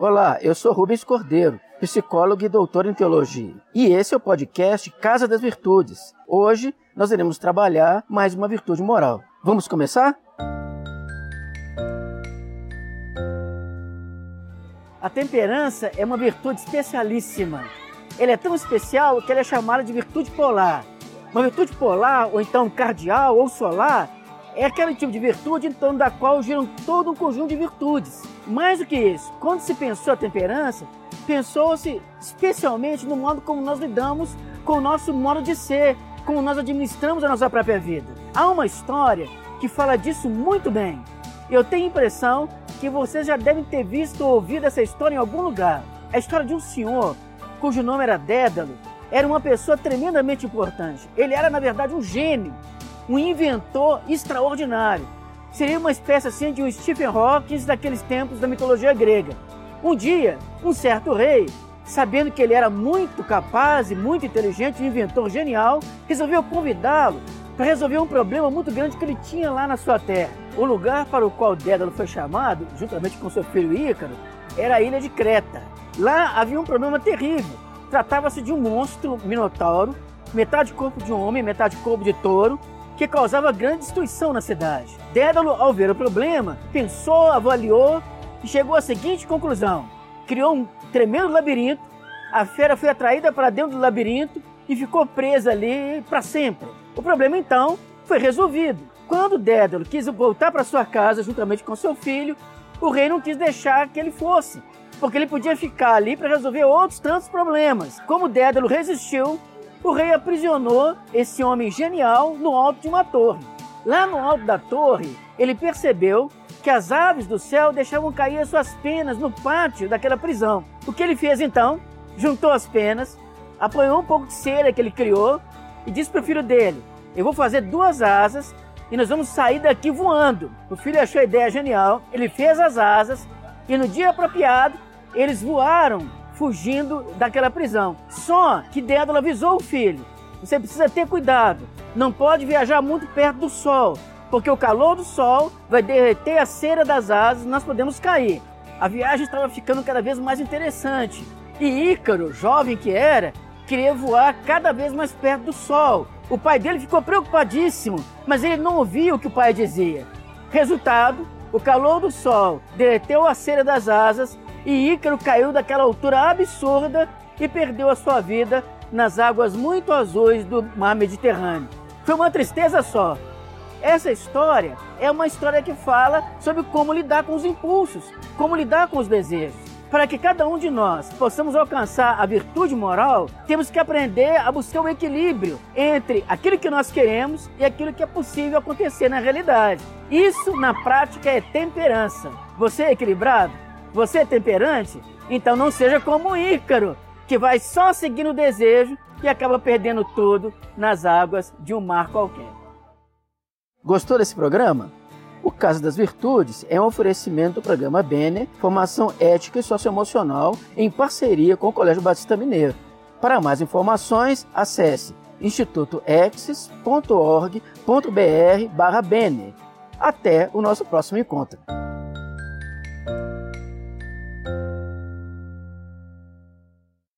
Olá, eu sou Rubens Cordeiro, psicólogo e doutor em teologia. E esse é o podcast Casa das Virtudes. Hoje nós iremos trabalhar mais uma virtude moral. Vamos começar? A temperança é uma virtude especialíssima. Ela é tão especial que ela é chamada de virtude polar. Uma virtude polar, ou então cardial ou solar, é aquele tipo de virtude em torno da qual giram todo um conjunto de virtudes. Mais do que isso, quando se pensou a temperança, pensou-se especialmente no modo como nós lidamos com o nosso modo de ser, como nós administramos a nossa própria vida. Há uma história que fala disso muito bem. Eu tenho a impressão que vocês já devem ter visto ou ouvido essa história em algum lugar. É a história de um senhor cujo nome era Dédalo. Era uma pessoa tremendamente importante. Ele era, na verdade, um gênio um inventor extraordinário. Seria uma espécie assim de um Stephen Hawking daqueles tempos da mitologia grega. Um dia, um certo rei, sabendo que ele era muito capaz e muito inteligente, um inventor genial, resolveu convidá-lo para resolver um problema muito grande que ele tinha lá na sua terra. O lugar para o qual Dédalo foi chamado, juntamente com seu filho Ícaro, era a ilha de Creta. Lá havia um problema terrível. Tratava-se de um monstro minotauro, metade corpo de um homem, metade corpo de touro, que causava grande destruição na cidade. Dédalo, ao ver o problema, pensou, avaliou e chegou à seguinte conclusão: criou um tremendo labirinto, a fera foi atraída para dentro do labirinto e ficou presa ali para sempre. O problema então foi resolvido. Quando Dédalo quis voltar para sua casa juntamente com seu filho, o rei não quis deixar que ele fosse, porque ele podia ficar ali para resolver outros tantos problemas. Como Dédalo resistiu, o rei aprisionou esse homem genial no alto de uma torre. Lá no alto da torre, ele percebeu que as aves do céu deixavam cair as suas penas no pátio daquela prisão. O que ele fez então? Juntou as penas, apanhou um pouco de cera que ele criou e disse para o filho dele: Eu vou fazer duas asas e nós vamos sair daqui voando. O filho achou a ideia genial, ele fez as asas e no dia apropriado eles voaram fugindo daquela prisão. Só que Dédalo avisou o filho: você precisa ter cuidado, não pode viajar muito perto do sol, porque o calor do sol vai derreter a cera das asas e nós podemos cair. A viagem estava ficando cada vez mais interessante e Ícaro, jovem que era, queria voar cada vez mais perto do sol. O pai dele ficou preocupadíssimo, mas ele não ouvia o que o pai dizia. Resultado: o calor do sol derreteu a cera das asas e Ícaro caiu daquela altura absurda e perdeu a sua vida nas águas muito azuis do mar Mediterrâneo. Foi uma tristeza só. Essa história é uma história que fala sobre como lidar com os impulsos, como lidar com os desejos. Para que cada um de nós possamos alcançar a virtude moral, temos que aprender a buscar o equilíbrio entre aquilo que nós queremos e aquilo que é possível acontecer na realidade. Isso, na prática, é temperança. Você é equilibrado? Você é temperante? Então não seja como Ícaro, que vai só seguindo o desejo e acaba perdendo tudo nas águas de um mar qualquer. Gostou desse programa? O Casa das Virtudes é um oferecimento do programa Bene, formação ética e socioemocional em parceria com o Colégio Batista Mineiro. Para mais informações, acesse institutoexis.org.br/bene. Até o nosso próximo encontro.